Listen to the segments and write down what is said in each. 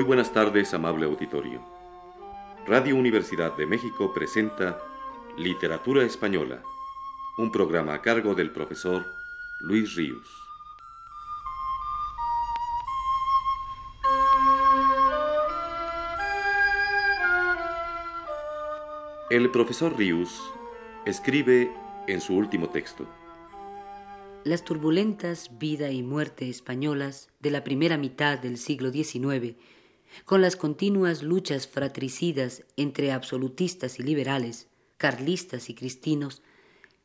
Muy buenas tardes, amable auditorio. Radio Universidad de México presenta Literatura Española, un programa a cargo del profesor Luis Ríos. El profesor Ríos escribe en su último texto. Las turbulentas vida y muerte españolas de la primera mitad del siglo XIX, con las continuas luchas fratricidas entre absolutistas y liberales, carlistas y cristinos,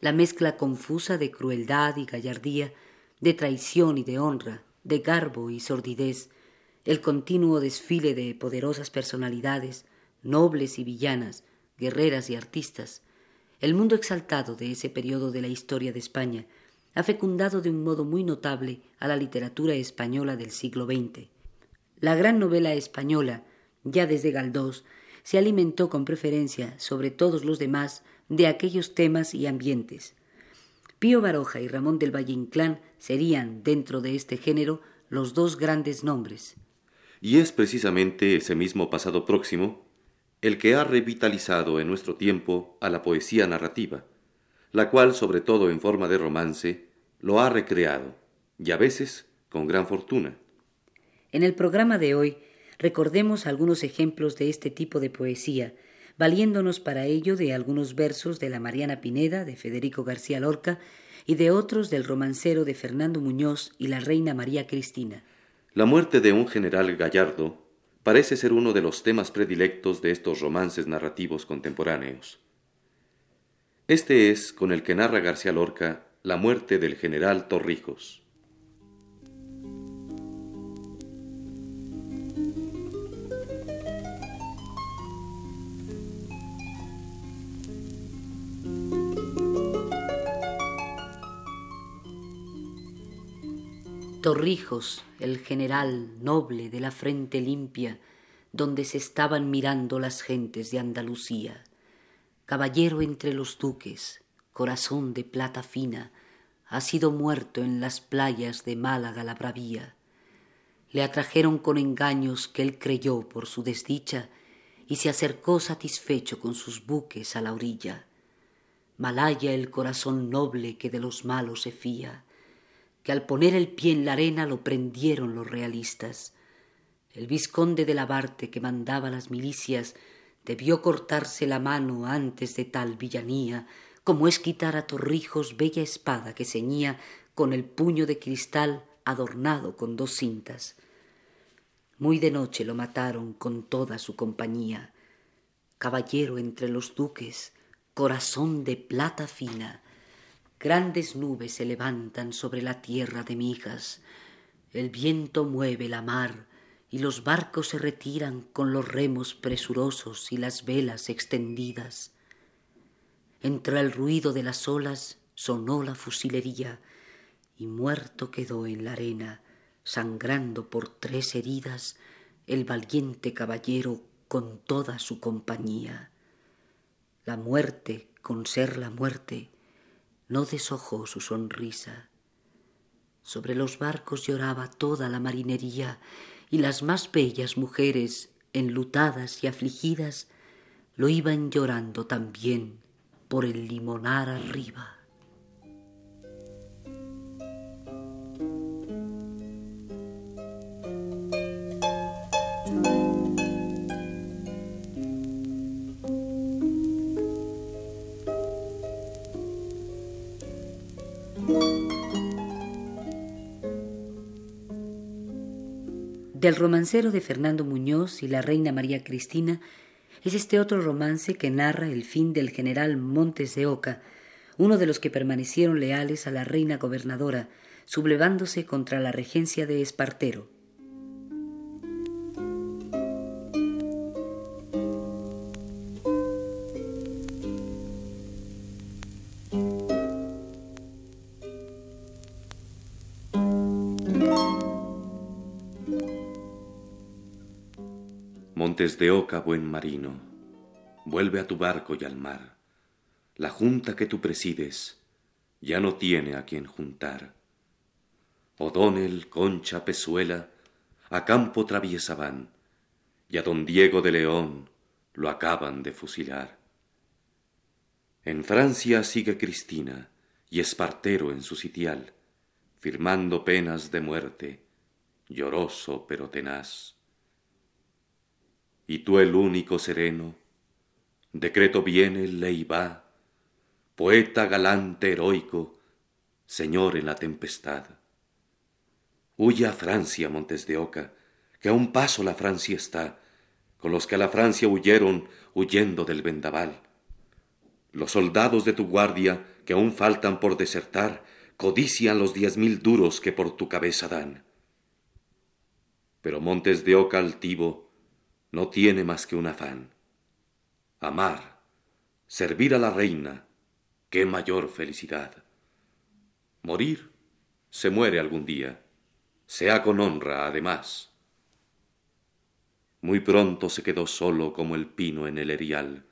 la mezcla confusa de crueldad y gallardía, de traición y de honra, de garbo y sordidez, el continuo desfile de poderosas personalidades, nobles y villanas, guerreras y artistas, el mundo exaltado de ese periodo de la historia de España, ha fecundado de un modo muy notable a la literatura española del siglo XX. La gran novela española, ya desde Galdós, se alimentó con preferencia sobre todos los demás de aquellos temas y ambientes. Pío Baroja y Ramón del Valle Inclán serían, dentro de este género, los dos grandes nombres. Y es precisamente ese mismo pasado próximo el que ha revitalizado en nuestro tiempo a la poesía narrativa, la cual, sobre todo en forma de romance, lo ha recreado, y a veces con gran fortuna. En el programa de hoy recordemos algunos ejemplos de este tipo de poesía, valiéndonos para ello de algunos versos de la Mariana Pineda, de Federico García Lorca, y de otros del romancero de Fernando Muñoz y la reina María Cristina. La muerte de un general gallardo parece ser uno de los temas predilectos de estos romances narrativos contemporáneos. Este es con el que narra García Lorca la muerte del general Torrijos. Torrijos, el general noble de la frente limpia, donde se estaban mirando las gentes de Andalucía caballero entre los duques, corazón de plata fina, ha sido muerto en las playas de Málaga la bravía. Le atrajeron con engaños que él creyó por su desdicha y se acercó satisfecho con sus buques a la orilla. Malaya el corazón noble que de los malos se fía, que al poner el pie en la arena lo prendieron los realistas. El vizconde de la Barte que mandaba las milicias debió cortarse la mano antes de tal villanía, como es quitar a Torrijos bella espada que ceñía con el puño de cristal adornado con dos cintas. Muy de noche lo mataron con toda su compañía. Caballero entre los duques, corazón de plata fina, grandes nubes se levantan sobre la tierra de Mijas, el viento mueve la mar, y los barcos se retiran con los remos presurosos y las velas extendidas. Entre el ruido de las olas sonó la fusilería y muerto quedó en la arena, sangrando por tres heridas, el valiente caballero con toda su compañía. La muerte, con ser la muerte, no deshojó su sonrisa. Sobre los barcos lloraba toda la marinería y las más bellas mujeres, enlutadas y afligidas, lo iban llorando también por el limonar arriba. Del romancero de Fernando Muñoz y la reina María Cristina es este otro romance que narra el fin del general Montes de Oca, uno de los que permanecieron leales a la reina gobernadora, sublevándose contra la regencia de Espartero. Montes de Oca, buen marino, vuelve a tu barco y al mar. La junta que tú presides ya no tiene a quien juntar. O'Donnell, Concha, Pezuela, a campo traviesa van, y a don Diego de León lo acaban de fusilar. En Francia sigue Cristina y Espartero en su sitial, firmando penas de muerte, lloroso pero tenaz. Y tú el único sereno, decreto viene, ley va, poeta galante heroico, señor en la tempestad. Huye a Francia, Montes de Oca, que a un paso la Francia está, con los que a la Francia huyeron huyendo del vendaval. Los soldados de tu guardia, que aún faltan por desertar, codician los diez mil duros que por tu cabeza dan. Pero Montes de Oca altivo no tiene más que un afán. Amar, servir a la reina, qué mayor felicidad. Morir, se muere algún día, sea con honra además. Muy pronto se quedó solo como el pino en el erial.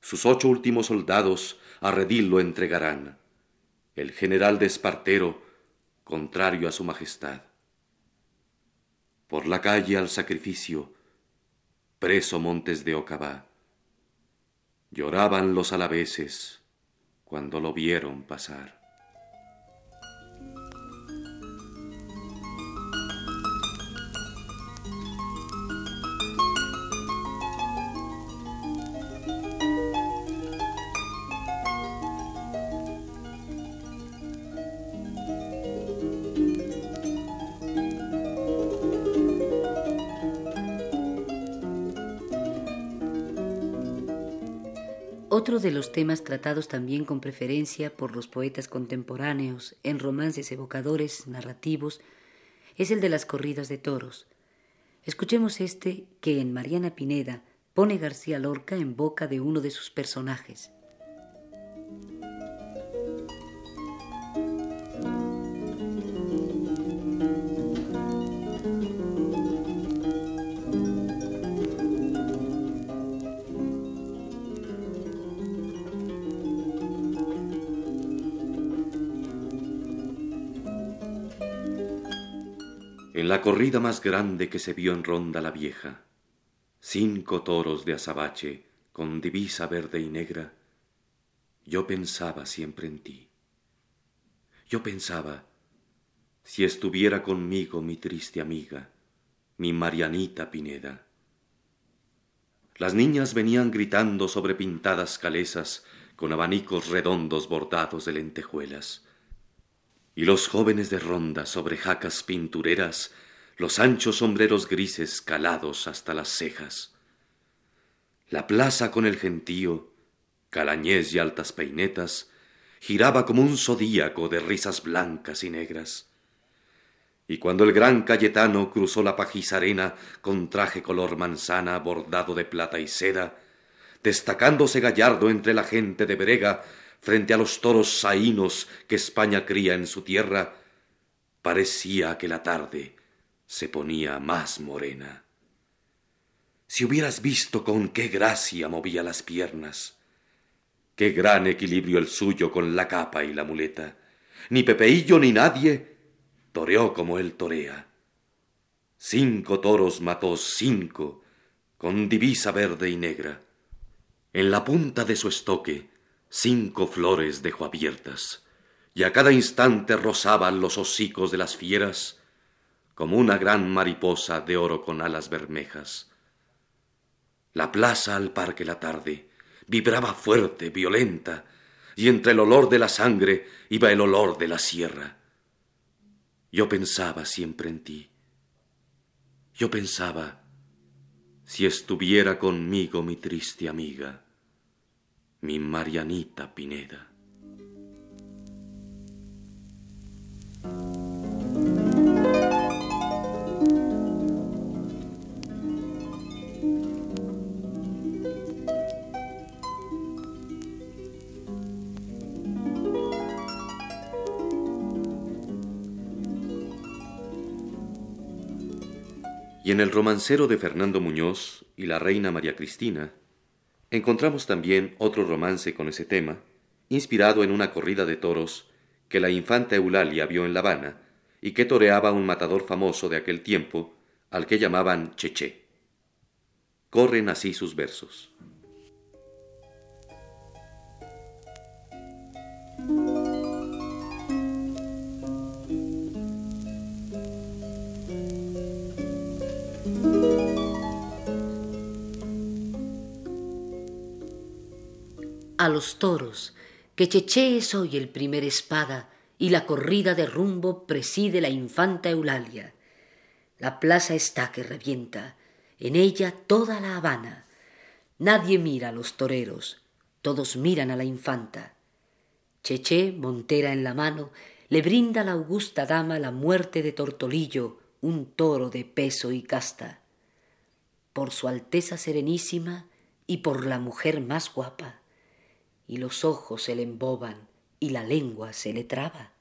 Sus ocho últimos soldados a redil lo entregarán. El general de Espartero, contrario a su majestad. Por la calle al sacrificio, preso Montes de Ocabá. Lloraban los alaveses cuando lo vieron pasar. Otro de los temas tratados también con preferencia por los poetas contemporáneos en romances evocadores narrativos es el de las corridas de toros. Escuchemos este que en Mariana Pineda pone García Lorca en boca de uno de sus personajes. La corrida más grande que se vio en Ronda la Vieja, cinco toros de azabache con divisa verde y negra, yo pensaba siempre en ti. Yo pensaba, si estuviera conmigo mi triste amiga, mi Marianita Pineda. Las niñas venían gritando sobre pintadas calesas con abanicos redondos bordados de lentejuelas y los jóvenes de ronda sobre jacas pintureras, los anchos sombreros grises calados hasta las cejas. La plaza con el gentío, calañés y altas peinetas, giraba como un zodíaco de risas blancas y negras. Y cuando el gran Cayetano cruzó la pajiza arena con traje color manzana bordado de plata y seda, destacándose gallardo entre la gente de brega, frente a los toros saínos que España cría en su tierra, parecía que la tarde se ponía más morena. Si hubieras visto con qué gracia movía las piernas, qué gran equilibrio el suyo con la capa y la muleta, ni Pepeillo ni nadie toreó como él torea. Cinco toros mató cinco, con divisa verde y negra. En la punta de su estoque cinco flores dejó abiertas, y a cada instante rozaban los hocicos de las fieras como una gran mariposa de oro con alas bermejas. La plaza al parque la tarde vibraba fuerte, violenta, y entre el olor de la sangre iba el olor de la sierra. Yo pensaba siempre en ti. Yo pensaba, si estuviera conmigo mi triste amiga, mi Marianita Pineda. Y en el romancero de Fernando Muñoz y la reina María Cristina, Encontramos también otro romance con ese tema, inspirado en una corrida de toros que la infanta Eulalia vio en La Habana y que toreaba un matador famoso de aquel tiempo, al que llamaban Cheché. Corren así sus versos. A los toros, que Cheché es hoy el primer espada y la corrida de rumbo preside la infanta Eulalia. La plaza está que revienta, en ella toda la Habana. Nadie mira a los toreros, todos miran a la infanta. Cheché, montera en la mano, le brinda la augusta dama la muerte de Tortolillo, un toro de peso y casta. Por su Alteza Serenísima y por la mujer más guapa, y los ojos se le emboban y la lengua se le traba.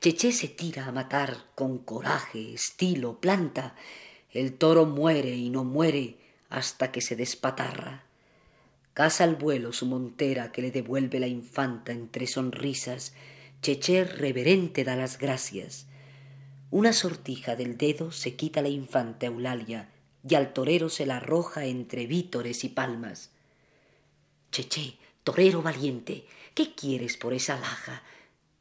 Cheché se tira a matar con coraje, estilo, planta. El toro muere y no muere hasta que se despatarra. Casa al vuelo su montera que le devuelve la infanta entre sonrisas. Cheché reverente da las gracias. Una sortija del dedo se quita la infanta Eulalia y al torero se la arroja entre vítores y palmas. Cheché, torero valiente, ¿qué quieres por esa laja?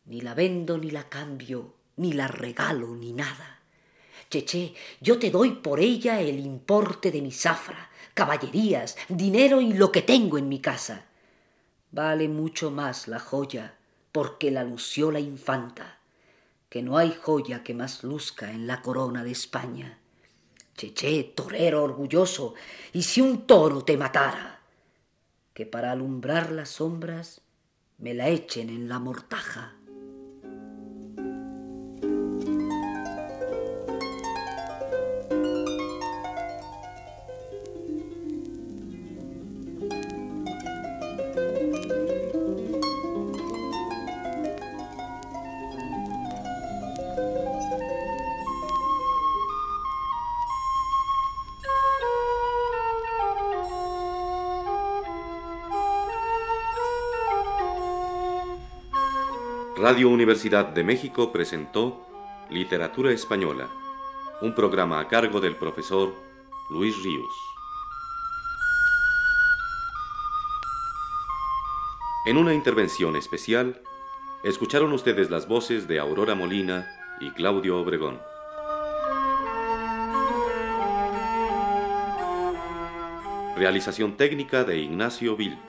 Ni la vendo, ni la cambio, ni la regalo, ni nada. Cheché, yo te doy por ella el importe de mi zafra, caballerías, dinero y lo que tengo en mi casa. Vale mucho más la joya, porque la lució la infanta, que no hay joya que más luzca en la corona de España. Cheché, torero orgulloso, y si un toro te matara, que para alumbrar las sombras me la echen en la mortaja. Radio Universidad de México presentó Literatura Española, un programa a cargo del profesor Luis Ríos. En una intervención especial, escucharon ustedes las voces de Aurora Molina y Claudio Obregón. Realización técnica de Ignacio Vil.